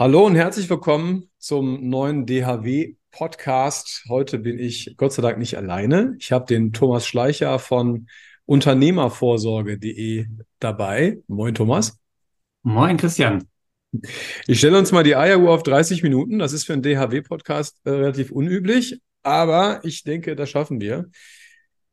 Hallo und herzlich willkommen zum neuen DHW-Podcast. Heute bin ich Gott sei Dank nicht alleine. Ich habe den Thomas Schleicher von Unternehmervorsorge.de dabei. Moin, Thomas. Moin, Christian. Ich stelle uns mal die Eieruhr auf 30 Minuten. Das ist für einen DHW-Podcast äh, relativ unüblich, aber ich denke, das schaffen wir.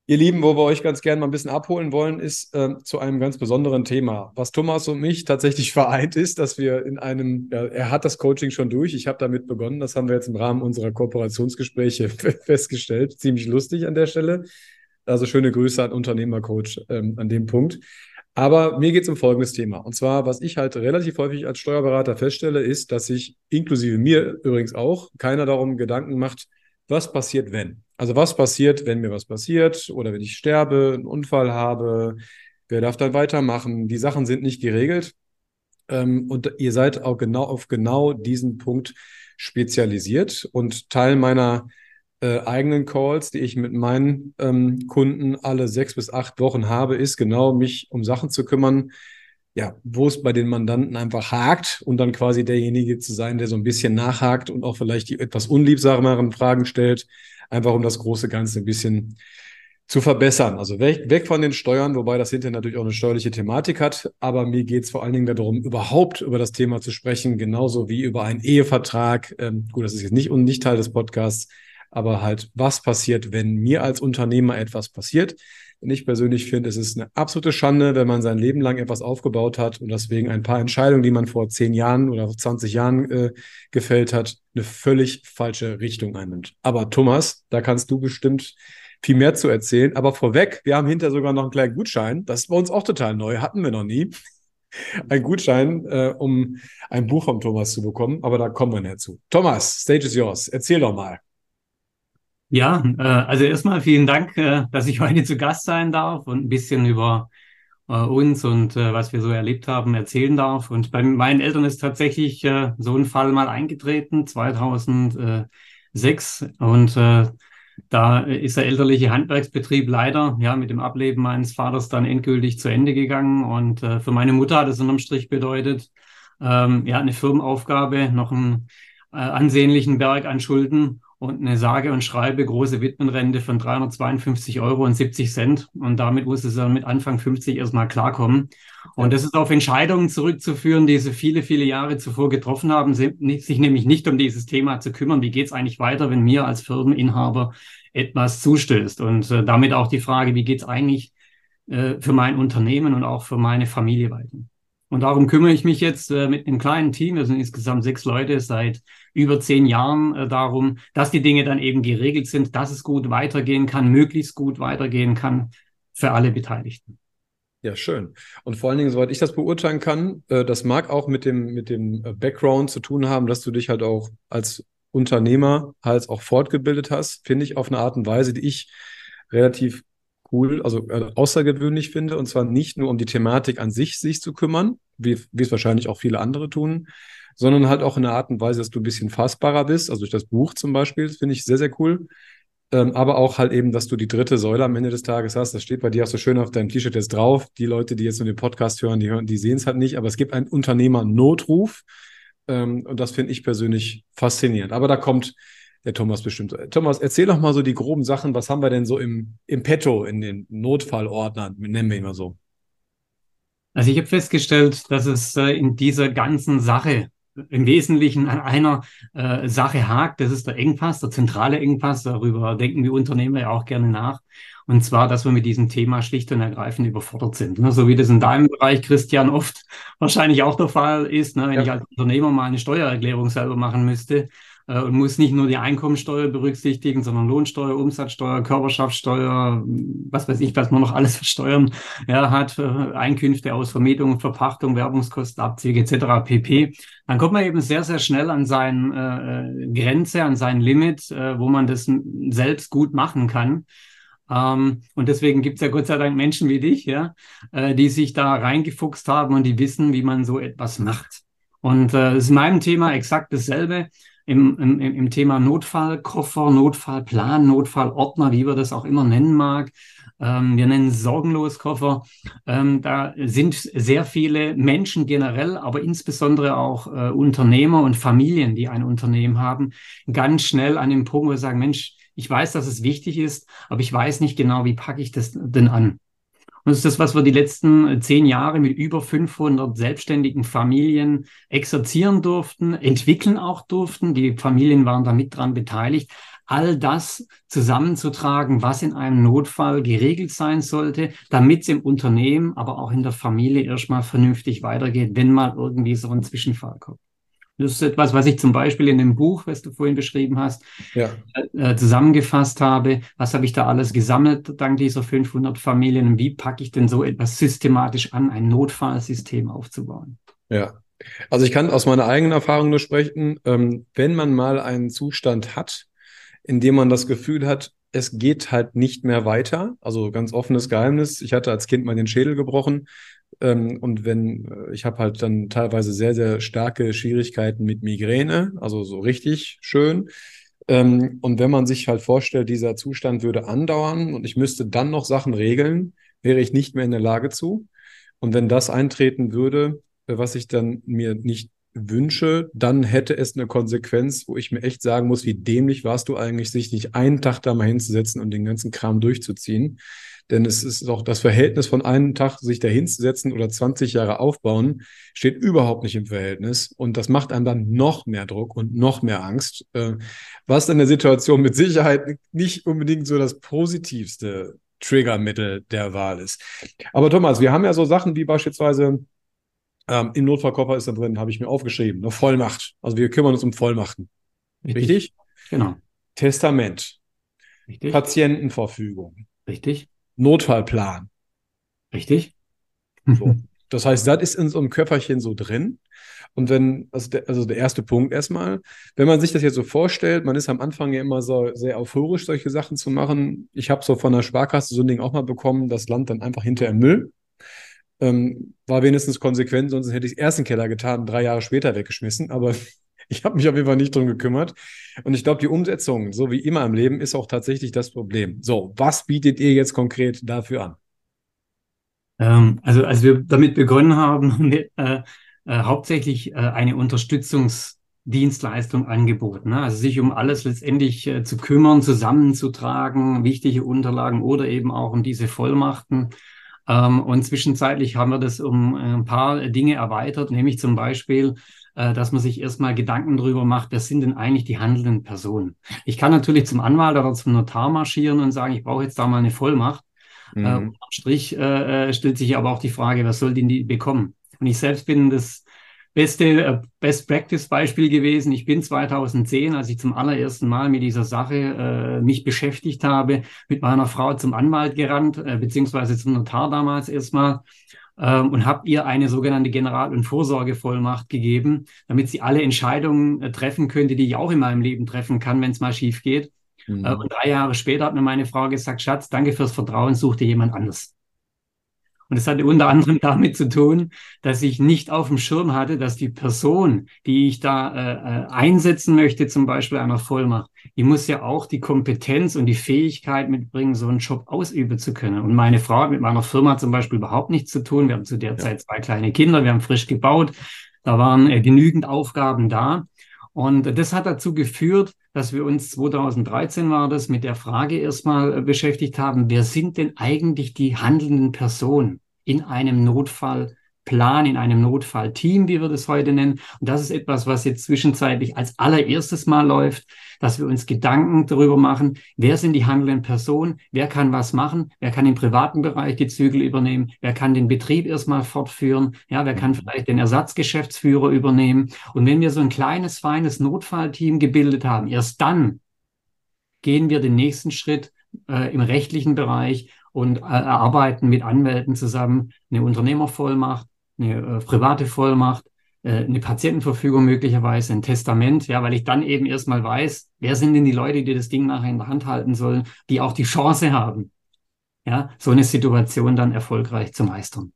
Ihr Lieben, wo wir euch ganz gerne mal ein bisschen abholen wollen, ist äh, zu einem ganz besonderen Thema. Was Thomas und mich tatsächlich vereint ist, dass wir in einem, ja, er hat das Coaching schon durch, ich habe damit begonnen, das haben wir jetzt im Rahmen unserer Kooperationsgespräche festgestellt. Ziemlich lustig an der Stelle. Also schöne Grüße an Unternehmercoach ähm, an dem Punkt. Aber mir geht es um folgendes Thema. Und zwar, was ich halt relativ häufig als Steuerberater feststelle, ist, dass sich inklusive mir übrigens auch keiner darum Gedanken macht, was passiert, wenn. Also was passiert, wenn mir was passiert oder wenn ich sterbe, einen Unfall habe, wer darf dann weitermachen? Die Sachen sind nicht geregelt. Ähm, und ihr seid auch genau auf genau diesen Punkt spezialisiert. Und Teil meiner äh, eigenen Calls, die ich mit meinen ähm, Kunden alle sechs bis acht Wochen habe, ist genau mich um Sachen zu kümmern, ja, wo es bei den Mandanten einfach hakt und dann quasi derjenige zu sein, der so ein bisschen nachhakt und auch vielleicht die etwas unliebsameren Fragen stellt, einfach um das große Ganze ein bisschen zu verbessern. Also weg, weg von den Steuern, wobei das hinterher natürlich auch eine steuerliche Thematik hat. Aber mir geht es vor allen Dingen darum, überhaupt über das Thema zu sprechen, genauso wie über einen Ehevertrag. Ähm, gut, das ist jetzt nicht und nicht Teil des Podcasts, aber halt, was passiert, wenn mir als Unternehmer etwas passiert? Und ich persönlich finde, es ist eine absolute Schande, wenn man sein Leben lang etwas aufgebaut hat und deswegen ein paar Entscheidungen, die man vor zehn Jahren oder 20 Jahren äh, gefällt hat, eine völlig falsche Richtung einnimmt. Aber Thomas, da kannst du bestimmt viel mehr zu erzählen. Aber vorweg, wir haben hinter sogar noch einen kleinen Gutschein. Das ist bei uns auch total neu, hatten wir noch nie. Ein Gutschein, äh, um ein Buch vom Thomas zu bekommen, aber da kommen wir näher zu. Thomas, Stage is yours. Erzähl doch mal. Ja, äh, also erstmal vielen Dank, äh, dass ich heute zu Gast sein darf und ein bisschen über äh, uns und äh, was wir so erlebt haben erzählen darf. Und bei meinen Eltern ist tatsächlich äh, so ein Fall mal eingetreten, 2006. Und äh, da ist der elterliche Handwerksbetrieb leider ja mit dem Ableben meines Vaters dann endgültig zu Ende gegangen. Und äh, für meine Mutter hat es unterm Strich bedeutet, ähm, ja, eine Firmenaufgabe, noch einen äh, ansehnlichen Berg an Schulden und eine sage und schreibe große Witwenrente von 352 Euro und 70 Cent. Und damit muss es dann mit Anfang 50 erstmal klarkommen. Und das ist auf Entscheidungen zurückzuführen, die sie viele, viele Jahre zuvor getroffen haben, sich nämlich nicht um dieses Thema zu kümmern. Wie geht es eigentlich weiter, wenn mir als Firmeninhaber etwas zustößt? Und äh, damit auch die Frage, wie geht es eigentlich äh, für mein Unternehmen und auch für meine Familie weiter? Und darum kümmere ich mich jetzt äh, mit einem kleinen Team, wir sind insgesamt sechs Leute, seit über zehn Jahren äh, darum, dass die Dinge dann eben geregelt sind, dass es gut weitergehen kann, möglichst gut weitergehen kann für alle Beteiligten. Ja, schön. Und vor allen Dingen, soweit ich das beurteilen kann, äh, das mag auch mit dem, mit dem äh, Background zu tun haben, dass du dich halt auch als Unternehmer halt auch fortgebildet hast, finde ich auf eine Art und Weise, die ich relativ cool, also äh, außergewöhnlich finde, und zwar nicht nur um die Thematik an sich sich zu kümmern, wie, wie es wahrscheinlich auch viele andere tun, sondern halt auch in einer Art und Weise, dass du ein bisschen fassbarer bist, also durch das Buch zum Beispiel, finde ich sehr, sehr cool. Ähm, aber auch halt eben, dass du die dritte Säule am Ende des Tages hast. Das steht bei dir auch so schön auf deinem T-Shirt jetzt drauf. Die Leute, die jetzt nur den Podcast hören, die hören, die sehen es halt nicht, aber es gibt einen Unternehmer-Notruf. Ähm, und das finde ich persönlich faszinierend. Aber da kommt der Thomas bestimmt. Thomas, erzähl doch mal so die groben Sachen. Was haben wir denn so im, im Petto, in den Notfallordnern, nennen wir ihn mal so? Also ich habe festgestellt, dass es äh, in dieser ganzen Sache im Wesentlichen an einer äh, Sache hakt. Das ist der Engpass, der zentrale Engpass. Darüber denken wir Unternehmer ja auch gerne nach. Und zwar, dass wir mit diesem Thema schlicht und ergreifend überfordert sind. Ne? So wie das in deinem Bereich, Christian, oft wahrscheinlich auch der Fall ist. Ne? Wenn ja. ich als Unternehmer mal eine Steuererklärung selber machen müsste, äh, und muss nicht nur die Einkommensteuer berücksichtigen, sondern Lohnsteuer, Umsatzsteuer, Körperschaftssteuer, was weiß ich, was man noch alles versteuern ja, hat, äh, Einkünfte aus Vermietung, Verpachtung, Werbungskosten, Abzüge etc. pp. Dann kommt man eben sehr, sehr schnell an seine äh, Grenze, an sein Limit, äh, wo man das selbst gut machen kann. Ähm, und deswegen gibt es ja Gott sei Dank Menschen wie dich, ja, äh, die sich da reingefuchst haben und die wissen, wie man so etwas macht. Und äh, ist in meinem Thema exakt dasselbe im, im, im Thema Notfallkoffer, Notfallplan, Notfallordner, wie wir das auch immer nennen mag. Ähm, wir nennen es Sorgenloskoffer. Ähm, da sind sehr viele Menschen generell, aber insbesondere auch äh, Unternehmer und Familien, die ein Unternehmen haben, ganz schnell an dem Punkt, wo sie sagen, Mensch, ich weiß, dass es wichtig ist, aber ich weiß nicht genau, wie packe ich das denn an. Und das ist das, was wir die letzten äh, zehn Jahre mit über 500 selbstständigen Familien exerzieren durften, entwickeln auch durften. Die Familien waren da mit dran beteiligt. All das zusammenzutragen, was in einem Notfall geregelt sein sollte, damit es im Unternehmen, aber auch in der Familie erstmal vernünftig weitergeht, wenn mal irgendwie so ein Zwischenfall kommt. Das ist etwas, was ich zum Beispiel in dem Buch, was du vorhin beschrieben hast, ja. äh, zusammengefasst habe. Was habe ich da alles gesammelt dank dieser 500 Familien? Und wie packe ich denn so etwas systematisch an, ein Notfallsystem aufzubauen? Ja. Also ich kann aus meiner eigenen Erfahrung nur sprechen, ähm, wenn man mal einen Zustand hat, in dem man das Gefühl hat, es geht halt nicht mehr weiter. Also ganz offenes Geheimnis. Ich hatte als Kind mal den Schädel gebrochen. Ähm, und wenn, äh, ich habe halt dann teilweise sehr, sehr starke Schwierigkeiten mit Migräne, also so richtig schön. Ähm, und wenn man sich halt vorstellt, dieser Zustand würde andauern und ich müsste dann noch Sachen regeln, wäre ich nicht mehr in der Lage zu. Und wenn das eintreten würde, äh, was ich dann mir nicht wünsche, dann hätte es eine Konsequenz, wo ich mir echt sagen muss, wie dämlich warst du eigentlich, sich nicht einen Tag da mal hinzusetzen und den ganzen Kram durchzuziehen. Denn es ist doch das Verhältnis von einem Tag sich da hinzusetzen oder 20 Jahre aufbauen, steht überhaupt nicht im Verhältnis. Und das macht einem dann noch mehr Druck und noch mehr Angst, äh, was in der Situation mit Sicherheit nicht unbedingt so das positivste Triggermittel der Wahl ist. Aber Thomas, wir haben ja so Sachen wie beispielsweise ähm, im Notfallkoffer ist da drin, habe ich mir aufgeschrieben, eine Vollmacht. Also wir kümmern uns um Vollmachten. Richtig? Richtig? Genau. Testament. Richtig. Patientenverfügung. Richtig. Notfallplan. Richtig. So. Das heißt, das ist in so einem Köfferchen so drin. Und wenn, also der, also der erste Punkt erstmal, wenn man sich das jetzt so vorstellt, man ist am Anfang ja immer so sehr euphorisch, solche Sachen zu machen. Ich habe so von der Sparkasse so ein Ding auch mal bekommen, das Land dann einfach hinter im Müll. Ähm, war wenigstens konsequent, sonst hätte ich es erst in den Keller getan, drei Jahre später weggeschmissen. Aber ich habe mich auf jeden Fall nicht drum gekümmert. Und ich glaube, die Umsetzung, so wie immer im Leben, ist auch tatsächlich das Problem. So, was bietet ihr jetzt konkret dafür an? Ähm, also, als wir damit begonnen haben, haben wir äh, äh, hauptsächlich äh, eine Unterstützungsdienstleistung angeboten. Ne? Also sich um alles letztendlich äh, zu kümmern, zusammenzutragen, wichtige Unterlagen oder eben auch um diese Vollmachten. Ähm, und zwischenzeitlich haben wir das um äh, ein paar Dinge erweitert, nämlich zum Beispiel äh, dass man sich erstmal Gedanken darüber macht, wer sind denn eigentlich die handelnden Personen. Ich kann natürlich zum Anwalt oder zum Notar marschieren und sagen, ich brauche jetzt da mal eine Vollmacht. Äh, mhm. Äh, am Strich äh, stellt sich aber auch die Frage, wer soll denn die bekommen? Und ich selbst bin das beste Best Practice Beispiel gewesen. Ich bin 2010, als ich zum allerersten Mal mit dieser Sache äh, mich beschäftigt habe, mit meiner Frau zum Anwalt gerannt, äh, beziehungsweise zum Notar damals erstmal ähm, und habe ihr eine sogenannte General- und Vorsorgevollmacht gegeben, damit sie alle Entscheidungen äh, treffen könnte, die ich auch in meinem Leben treffen kann, wenn es mal schief geht. Mhm. Äh, und drei Jahre später hat mir meine Frau gesagt, Schatz, danke fürs Vertrauen, such dir jemand anders. Und es hatte unter anderem damit zu tun, dass ich nicht auf dem Schirm hatte, dass die Person, die ich da äh, äh, einsetzen möchte, zum Beispiel einer Vollmacht, die muss ja auch die Kompetenz und die Fähigkeit mitbringen, so einen Job ausüben zu können. Und meine Frau hat mit meiner Firma zum Beispiel überhaupt nichts zu tun. Wir haben zu der. Zeit zwei kleine Kinder, wir haben frisch gebaut, da waren äh, genügend Aufgaben da. Und das hat dazu geführt, dass wir uns 2013 war das mit der Frage erstmal äh, beschäftigt haben, wer sind denn eigentlich die handelnden Personen in einem Notfallplan, in einem Notfallteam, wie wir das heute nennen. Und das ist etwas, was jetzt zwischenzeitlich als allererstes Mal läuft dass wir uns Gedanken darüber machen, wer sind die handelnden Personen, wer kann was machen, wer kann im privaten Bereich die Zügel übernehmen, wer kann den Betrieb erstmal fortführen, ja, wer kann vielleicht den Ersatzgeschäftsführer übernehmen. Und wenn wir so ein kleines, feines Notfallteam gebildet haben, erst dann gehen wir den nächsten Schritt äh, im rechtlichen Bereich und äh, erarbeiten mit Anwälten zusammen eine Unternehmervollmacht, eine äh, private Vollmacht, äh, eine Patientenverfügung möglicherweise, ein Testament, ja, weil ich dann eben erstmal weiß, wer sind denn die Leute, die das Ding nachher in der Hand halten sollen, die auch die Chance haben, ja, so eine Situation dann erfolgreich zu meistern.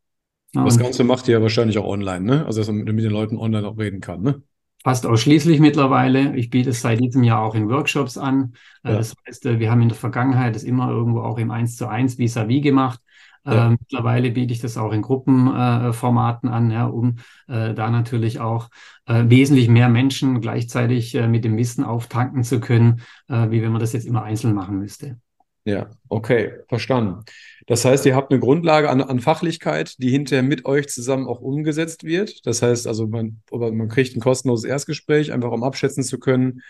Ja, das Ganze macht ihr ja wahrscheinlich auch online, ne? Also, dass man mit den Leuten online auch reden kann, ne? fast ausschließlich mittlerweile. Ich biete es seit diesem Jahr auch in Workshops an. Äh, ja. Das heißt, äh, wir haben in der Vergangenheit es immer irgendwo auch im 1 zu 1 vis-à-vis gemacht. Ja. Äh, mittlerweile biete ich das auch in Gruppenformaten äh, an, ja, um äh, da natürlich auch äh, wesentlich mehr Menschen gleichzeitig mit dem Wissen auftanken zu können, wie wenn man das jetzt immer einzeln machen müsste. Ja, okay, verstanden. Das heißt, ihr habt eine Grundlage an, an, Fachlichkeit, die hinterher mit euch zusammen auch umgesetzt wird. Das heißt also, man, man kriegt ein kostenloses Erstgespräch, einfach um abschätzen zu können,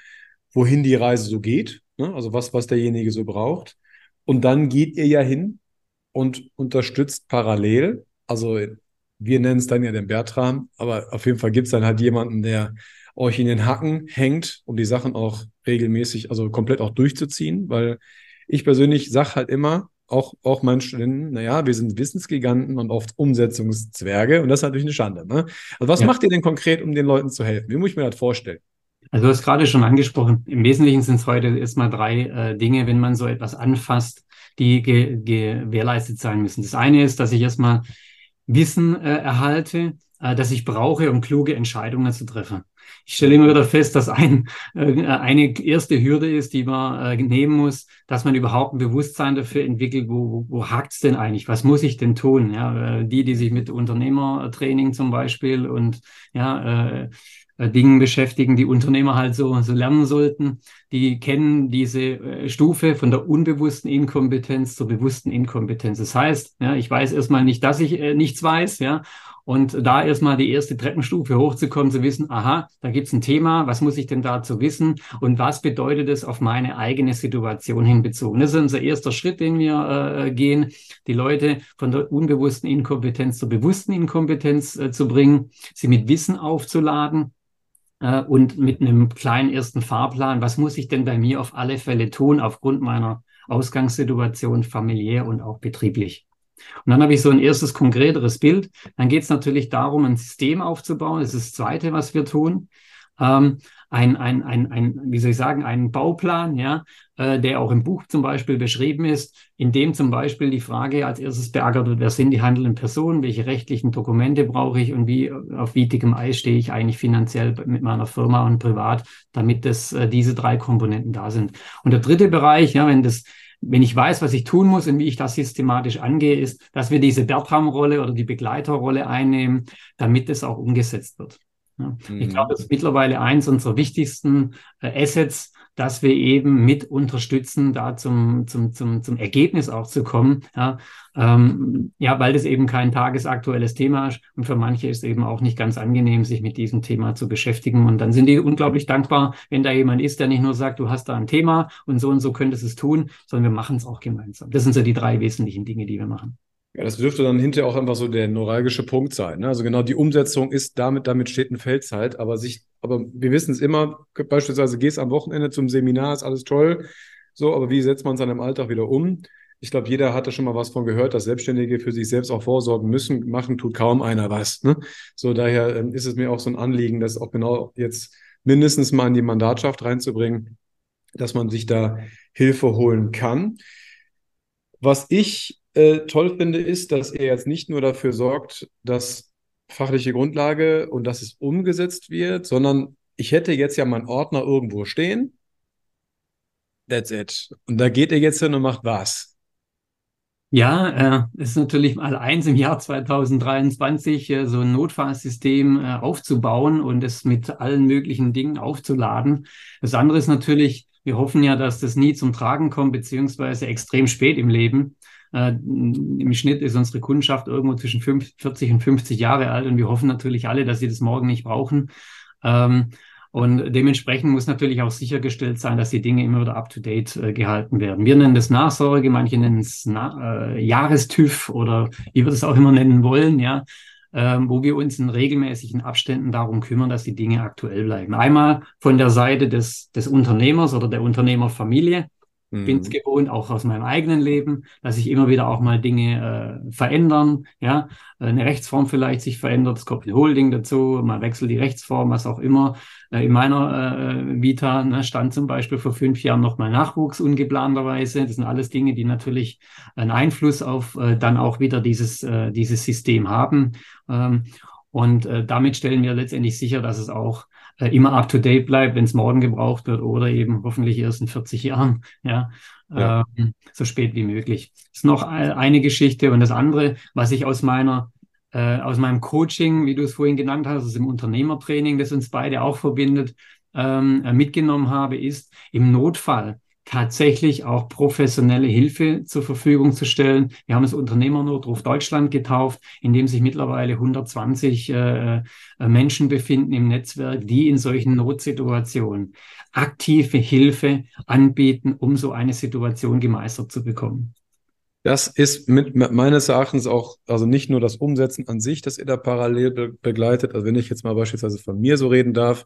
wohin die Reise so geht, ne? also was, was derjenige so braucht. Und dann geht ihr ja hin und unterstützt parallel. Also wir nennen es dann ja den Bertram, aber auf jeden Fall gibt es dann halt jemanden, der euch in den Hacken hängt, um die Sachen auch regelmäßig, also komplett auch durchzuziehen, weil ich persönlich sage halt immer, auch, auch meinen Studenten, naja, wir sind Wissensgiganten und oft Umsetzungszwerge und das ist natürlich eine Schande. Ne? Also was ja. macht ihr denn konkret, um den Leuten zu helfen? Wie muss ich mir das vorstellen? Also du hast gerade schon angesprochen, im Wesentlichen sind es heute erstmal drei äh, Dinge, wenn man so etwas anfasst, die ge gewährleistet sein müssen. Das eine ist, dass ich erstmal Wissen äh, erhalte, äh, das ich brauche, um kluge Entscheidungen zu treffen. Ich stelle immer wieder fest, dass ein, äh, eine erste Hürde ist, die man äh, nehmen muss, dass man überhaupt ein Bewusstsein dafür entwickelt, wo, wo, wo hakt es denn eigentlich? Was muss ich denn tun? Ja, äh, die, die sich mit Unternehmertraining zum Beispiel und ja, äh, Dingen beschäftigen, die Unternehmer halt so, so lernen sollten. Die kennen diese äh, Stufe von der unbewussten Inkompetenz zur bewussten Inkompetenz. Das heißt, ja, ich weiß erstmal nicht, dass ich äh, nichts weiß, ja, und da erstmal die erste Treppenstufe hochzukommen, zu wissen, aha, da gibt's ein Thema, was muss ich denn dazu wissen und was bedeutet es auf meine eigene Situation hinbezogen. Das ist unser erster Schritt, den wir äh, gehen, die Leute von der unbewussten Inkompetenz zur bewussten Inkompetenz äh, zu bringen, sie mit Wissen aufzuladen äh, und mit einem kleinen ersten Fahrplan, was muss ich denn bei mir auf alle Fälle tun aufgrund meiner Ausgangssituation familiär und auch betrieblich. Und dann habe ich so ein erstes konkreteres Bild. Dann geht es natürlich darum, ein System aufzubauen. Das ist das Zweite, was wir tun. Ähm, ein, ein, ein, ein, wie soll ich sagen, einen Bauplan, ja, äh, der auch im Buch zum Beispiel beschrieben ist, in dem zum Beispiel die Frage als erstes beackert wird, wer sind die handelnden Personen, welche rechtlichen Dokumente brauche ich und wie auf wie dickem Eis stehe ich eigentlich finanziell mit meiner Firma und privat, damit das, äh, diese drei Komponenten da sind. Und der dritte Bereich, ja, wenn das wenn ich weiß, was ich tun muss und wie ich das systematisch angehe, ist, dass wir diese Bertram-Rolle oder die Begleiterrolle einnehmen, damit es auch umgesetzt wird. Ja. Mhm. Ich glaube, das ist mittlerweile eins unserer wichtigsten äh, Assets, dass wir eben mit unterstützen, da zum, zum, zum, zum Ergebnis auch zu kommen. Ja, ähm, ja, weil das eben kein tagesaktuelles Thema ist und für manche ist es eben auch nicht ganz angenehm, sich mit diesem Thema zu beschäftigen. Und dann sind die unglaublich dankbar, wenn da jemand ist, der nicht nur sagt, du hast da ein Thema und so und so könntest es tun, sondern wir machen es auch gemeinsam. Das sind so die drei wesentlichen Dinge, die wir machen. Ja, das dürfte dann hinterher auch einfach so der neuralgische Punkt sein. Ne? Also genau die Umsetzung ist damit, damit steht ein Feldzeit, aber sich, aber wir wissen es immer, beispielsweise gehst am Wochenende zum Seminar, ist alles toll. So, aber wie setzt man es dann im Alltag wieder um? Ich glaube, jeder hatte schon mal was von gehört, dass Selbstständige für sich selbst auch vorsorgen müssen. Machen tut kaum einer was. Ne? So, daher ähm, ist es mir auch so ein Anliegen, das auch genau jetzt mindestens mal in die Mandatschaft reinzubringen, dass man sich da Hilfe holen kann. Was ich äh, toll finde, ist, dass er jetzt nicht nur dafür sorgt, dass fachliche Grundlage und dass es umgesetzt wird, sondern ich hätte jetzt ja meinen Ordner irgendwo stehen. That's it. Und da geht er jetzt hin und macht was. Ja, äh, ist natürlich mal eins im Jahr 2023, äh, so ein Notfallsystem äh, aufzubauen und es mit allen möglichen Dingen aufzuladen. Das andere ist natürlich, wir hoffen ja, dass das nie zum Tragen kommt, beziehungsweise extrem spät im Leben. Äh, Im Schnitt ist unsere Kundschaft irgendwo zwischen 40 und 50 Jahre alt und wir hoffen natürlich alle, dass sie das morgen nicht brauchen. Ähm, und dementsprechend muss natürlich auch sichergestellt sein, dass die Dinge immer wieder up-to-date äh, gehalten werden. Wir nennen das Nachsorge, manche nennen es Na äh, Jahrestüv oder wie wir das auch immer nennen wollen, ja, ähm, wo wir uns in regelmäßigen Abständen darum kümmern, dass die Dinge aktuell bleiben. Einmal von der Seite des, des Unternehmers oder der Unternehmerfamilie, Mhm. Bin es gewohnt, auch aus meinem eigenen Leben, dass sich immer wieder auch mal Dinge äh, verändern, ja, eine Rechtsform vielleicht sich verändert, es kommt ein Holding dazu, man wechselt die Rechtsform, was auch immer. Äh, in meiner äh, Vita ne, stand zum Beispiel vor fünf Jahren nochmal Nachwuchs ungeplanterweise. Das sind alles Dinge, die natürlich einen Einfluss auf äh, dann auch wieder dieses, äh, dieses System haben. Ähm, und äh, damit stellen wir letztendlich sicher, dass es auch immer up to date bleibt, wenn es morgen gebraucht wird oder eben hoffentlich erst in 40 Jahren, ja, ja. Ähm, so spät wie möglich. Das ist noch eine Geschichte und das andere, was ich aus meiner äh, aus meinem Coaching, wie du es vorhin genannt hast, also im Unternehmertraining, das uns beide auch verbindet, ähm, mitgenommen habe, ist im Notfall tatsächlich auch professionelle Hilfe zur Verfügung zu stellen. Wir haben es Unternehmernotruf Deutschland getauft, in dem sich mittlerweile 120 äh, äh, Menschen befinden im Netzwerk, die in solchen Notsituationen aktive Hilfe anbieten, um so eine Situation gemeistert zu bekommen. Das ist mit, meines Erachtens auch, also nicht nur das Umsetzen an sich, das ihr da parallel be begleitet. Also wenn ich jetzt mal beispielsweise von mir so reden darf,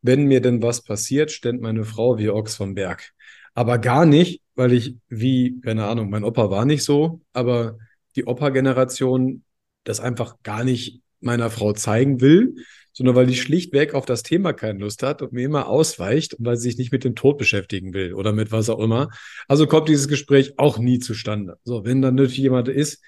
wenn mir denn was passiert, stellt meine Frau wie Ochs vom Berg. Aber gar nicht, weil ich wie, keine Ahnung, mein Opa war nicht so, aber die Opa-Generation das einfach gar nicht meiner Frau zeigen will, sondern weil die schlichtweg auf das Thema keine Lust hat und mir immer ausweicht und weil sie sich nicht mit dem Tod beschäftigen will oder mit was auch immer. Also kommt dieses Gespräch auch nie zustande. So, wenn dann natürlich jemand ist,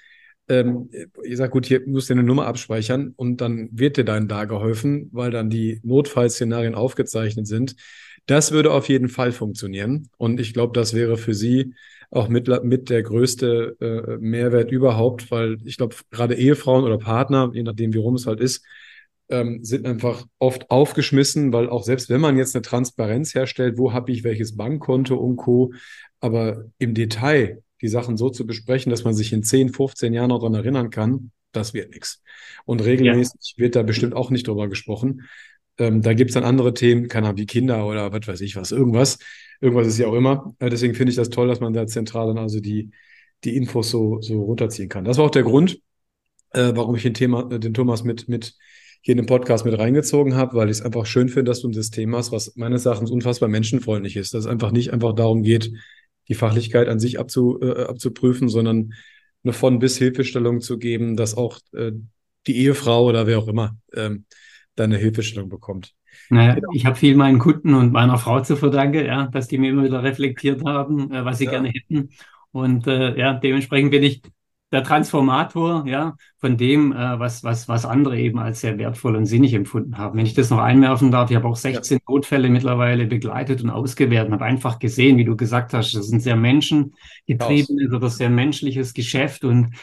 ähm, ich sage, gut, hier musst du eine Nummer abspeichern und dann wird dir dann da geholfen, weil dann die Notfallszenarien aufgezeichnet sind. Das würde auf jeden Fall funktionieren. Und ich glaube, das wäre für Sie auch mit, mit der größte äh, Mehrwert überhaupt, weil ich glaube, gerade Ehefrauen oder Partner, je nachdem, wie rum es halt ist, ähm, sind einfach oft aufgeschmissen, weil auch selbst wenn man jetzt eine Transparenz herstellt, wo habe ich welches Bankkonto und Co., aber im Detail die Sachen so zu besprechen, dass man sich in 10, 15 Jahren noch daran erinnern kann, das wird nichts. Und regelmäßig ja. wird da bestimmt auch nicht drüber gesprochen. Ähm, da gibt es dann andere Themen, keine Ahnung, wie Kinder oder was weiß ich was, irgendwas. Irgendwas ist ja auch immer. Äh, deswegen finde ich das toll, dass man da zentral dann also die, die Infos so, so runterziehen kann. Das war auch der Grund, äh, warum ich den, Thema, äh, den Thomas mit, mit hier in den Podcast mit reingezogen habe, weil ich es einfach schön finde, dass du ein System hast, was meines Erachtens unfassbar menschenfreundlich ist. Dass es einfach nicht einfach darum geht, die Fachlichkeit an sich abzu, äh, abzuprüfen, sondern eine von bis Hilfestellung zu geben, dass auch äh, die Ehefrau oder wer auch immer ähm, deine Hilfestellung bekommt. Naja, genau. ich habe viel meinen Kunden und meiner Frau zu verdanken, ja, dass die mir immer wieder reflektiert haben, äh, was sie ja. gerne hätten. Und äh, ja, dementsprechend bin ich der Transformator, ja, von dem, äh, was, was, was andere eben als sehr wertvoll und sinnig empfunden haben. Wenn ich das noch einwerfen darf, ich habe auch 16 ja. Notfälle mittlerweile begleitet und ausgewertet und habe einfach gesehen, wie du gesagt hast, das ist ein sehr menschengetriebenes oder sehr menschliches Geschäft und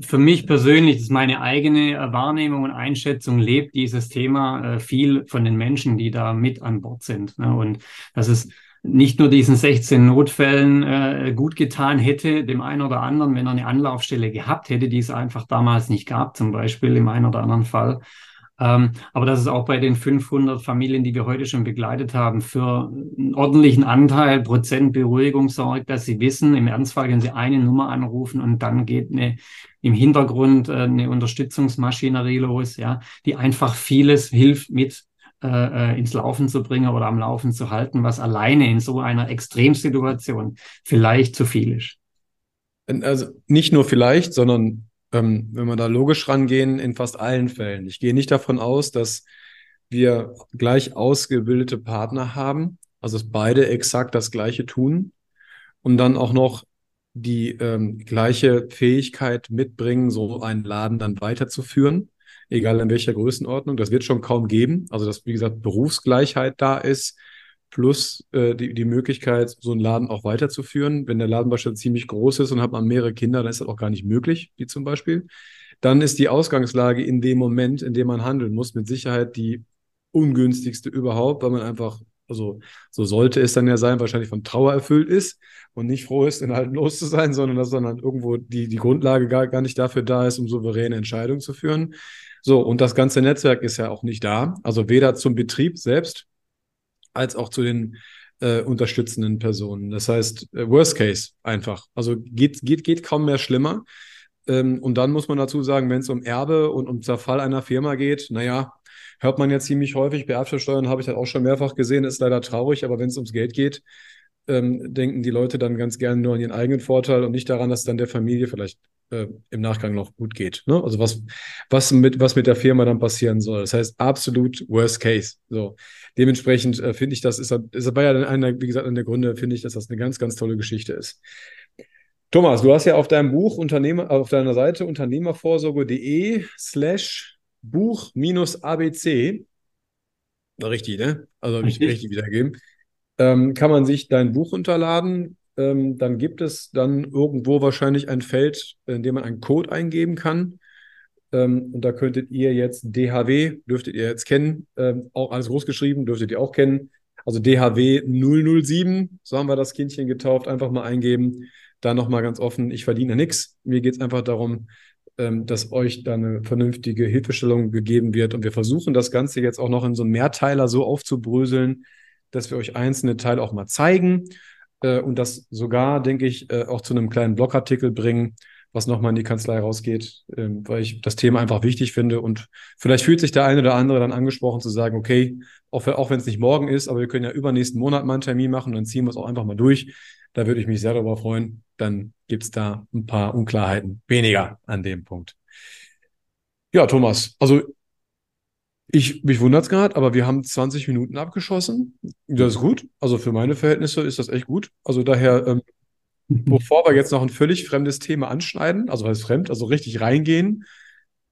für mich persönlich, das ist meine eigene Wahrnehmung und Einschätzung, lebt dieses Thema äh, viel von den Menschen, die da mit an Bord sind. Ne? Und das ist nicht nur diesen 16 Notfällen äh, gut getan hätte, dem einen oder anderen, wenn er eine Anlaufstelle gehabt hätte, die es einfach damals nicht gab, zum Beispiel im einen oder anderen Fall. Ähm, aber dass es auch bei den 500 Familien, die wir heute schon begleitet haben, für einen ordentlichen Anteil Prozent Beruhigung sorgt, dass sie wissen, im Ernstfall können sie eine Nummer anrufen und dann geht eine, im Hintergrund äh, eine Unterstützungsmaschinerie los, ja, die einfach vieles hilft mit äh, äh, ins Laufen zu bringen oder am Laufen zu halten, was alleine in so einer Extremsituation vielleicht zu viel ist. Also nicht nur vielleicht, sondern ähm, wenn wir da logisch rangehen, in fast allen Fällen. Ich gehe nicht davon aus, dass wir gleich ausgebildete Partner haben, also dass beide exakt das Gleiche tun und dann auch noch die ähm, gleiche Fähigkeit mitbringen, so einen Laden dann weiterzuführen egal in welcher Größenordnung. Das wird schon kaum geben. Also, dass, wie gesagt, Berufsgleichheit da ist, plus äh, die, die Möglichkeit, so einen Laden auch weiterzuführen. Wenn der Laden beispielsweise ziemlich groß ist und hat man mehrere Kinder, dann ist das auch gar nicht möglich, wie zum Beispiel. Dann ist die Ausgangslage in dem Moment, in dem man handeln muss, mit Sicherheit die ungünstigste überhaupt, weil man einfach, also so sollte es dann ja sein, wahrscheinlich von Trauer erfüllt ist und nicht froh ist, in Halten los zu sein, sondern dass dann irgendwo die, die Grundlage gar, gar nicht dafür da ist, um souveräne Entscheidungen zu führen. So, und das ganze Netzwerk ist ja auch nicht da. Also weder zum Betrieb selbst als auch zu den äh, unterstützenden Personen. Das heißt, äh, Worst Case einfach. Also geht, geht, geht kaum mehr schlimmer. Ähm, und dann muss man dazu sagen, wenn es um Erbe und um Zerfall einer Firma geht, naja, hört man ja ziemlich häufig. Bei habe ich das auch schon mehrfach gesehen, ist leider traurig, aber wenn es ums Geld geht, ähm, denken die Leute dann ganz gerne nur an ihren eigenen Vorteil und nicht daran, dass dann der Familie vielleicht äh, im Nachgang noch gut geht. Ne? Also was, was, mit, was mit der Firma dann passieren soll. Das heißt, absolut worst case. So. Dementsprechend äh, finde ich, das ist, ist aber ja einer, wie gesagt, an der Gründe finde ich, dass das eine ganz, ganz tolle Geschichte ist. Thomas, du hast ja auf deinem Buch Unternehmer, auf deiner Seite unternehmervorsorge.de slash Buch minus ABC Richtig, ne? Also habe ich richtig wiedergeben. Ähm, kann man sich dein Buch runterladen. Ähm, dann gibt es dann irgendwo wahrscheinlich ein Feld, in dem man einen Code eingeben kann. Ähm, und da könntet ihr jetzt DHW, dürftet ihr jetzt kennen, ähm, auch alles groß geschrieben, dürftet ihr auch kennen. Also DHW 007, so haben wir das Kindchen getauft, einfach mal eingeben. Da nochmal ganz offen, ich verdiene nichts. Mir geht es einfach darum, ähm, dass euch da eine vernünftige Hilfestellung gegeben wird. Und wir versuchen das Ganze jetzt auch noch in so einem Mehrteiler so aufzubröseln, dass wir euch einzelne Teile auch mal zeigen äh, und das sogar, denke ich, äh, auch zu einem kleinen Blogartikel bringen, was nochmal in die Kanzlei rausgeht, äh, weil ich das Thema einfach wichtig finde. Und vielleicht fühlt sich der eine oder andere dann angesprochen zu sagen, okay, auch, auch wenn es nicht morgen ist, aber wir können ja übernächsten Monat mal einen Termin machen, dann ziehen wir es auch einfach mal durch. Da würde ich mich sehr darüber freuen. Dann gibt es da ein paar Unklarheiten weniger an dem Punkt. Ja, Thomas, also ich, mich wundert es gerade, aber wir haben 20 Minuten abgeschossen. Das ist gut. Also für meine Verhältnisse ist das echt gut. Also daher, ähm, bevor wir jetzt noch ein völlig fremdes Thema anschneiden, also was fremd, also richtig reingehen,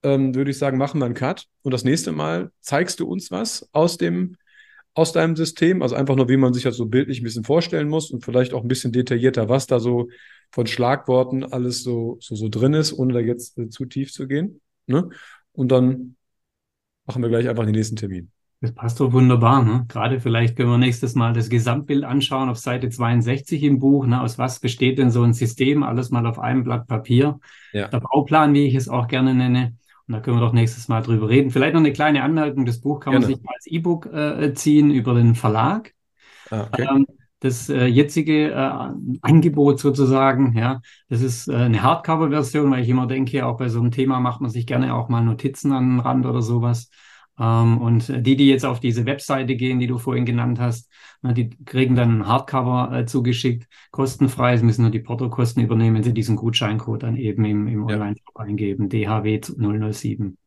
ähm, würde ich sagen, machen wir einen Cut. Und das nächste Mal zeigst du uns was aus dem, aus deinem System. Also einfach nur, wie man sich das so bildlich ein bisschen vorstellen muss und vielleicht auch ein bisschen detaillierter, was da so von Schlagworten alles so, so, so drin ist, ohne da jetzt äh, zu tief zu gehen. Ne? Und dann machen wir gleich einfach den nächsten Termin. Das passt doch wunderbar. Ne? Gerade vielleicht können wir nächstes Mal das Gesamtbild anschauen auf Seite 62 im Buch. Ne? Aus was besteht denn so ein System? Alles mal auf einem Blatt Papier. Ja. Der Bauplan, wie ich es auch gerne nenne. Und da können wir doch nächstes Mal drüber reden. Vielleicht noch eine kleine Anmerkung. Das Buch kann man sich als E-Book äh, ziehen über den Verlag. Ah, okay. ähm, das äh, jetzige äh, Angebot sozusagen, ja, das ist äh, eine Hardcover-Version, weil ich immer denke, auch bei so einem Thema macht man sich gerne auch mal Notizen an den Rand oder sowas. Ähm, und die, die jetzt auf diese Webseite gehen, die du vorhin genannt hast, na, die kriegen dann ein Hardcover äh, zugeschickt, kostenfrei. Sie müssen nur die Portokosten übernehmen, wenn sie diesen Gutscheincode dann eben im, im Online-Shop eingeben, DHW 007.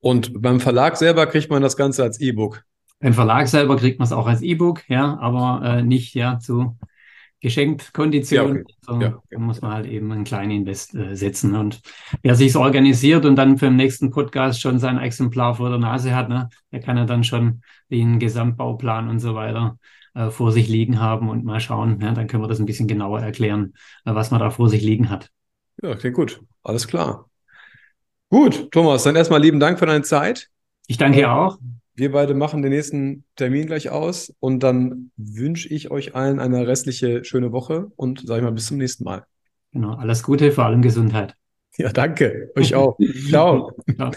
Und beim Verlag selber kriegt man das Ganze als E-Book. Beim Verlag selber kriegt man es auch als E-Book, ja, aber äh, nicht ja zu geschenkt Konditionen. Ja, okay. so, ja, Da muss man halt eben einen kleinen Invest äh, setzen. Und wer sich organisiert und dann für den nächsten Podcast schon sein Exemplar vor der Nase hat, ne, der kann ja dann schon den Gesamtbauplan und so weiter äh, vor sich liegen haben und mal schauen. Ja, dann können wir das ein bisschen genauer erklären, äh, was man da vor sich liegen hat. Ja, klingt gut. Alles klar. Gut, Thomas, dann erstmal lieben Dank für deine Zeit. Ich danke auch. Wir beide machen den nächsten Termin gleich aus und dann wünsche ich euch allen eine restliche schöne Woche und sage ich mal bis zum nächsten Mal. Genau, alles Gute, vor allem Gesundheit. Ja, danke. Euch auch. Ciao. Ciao.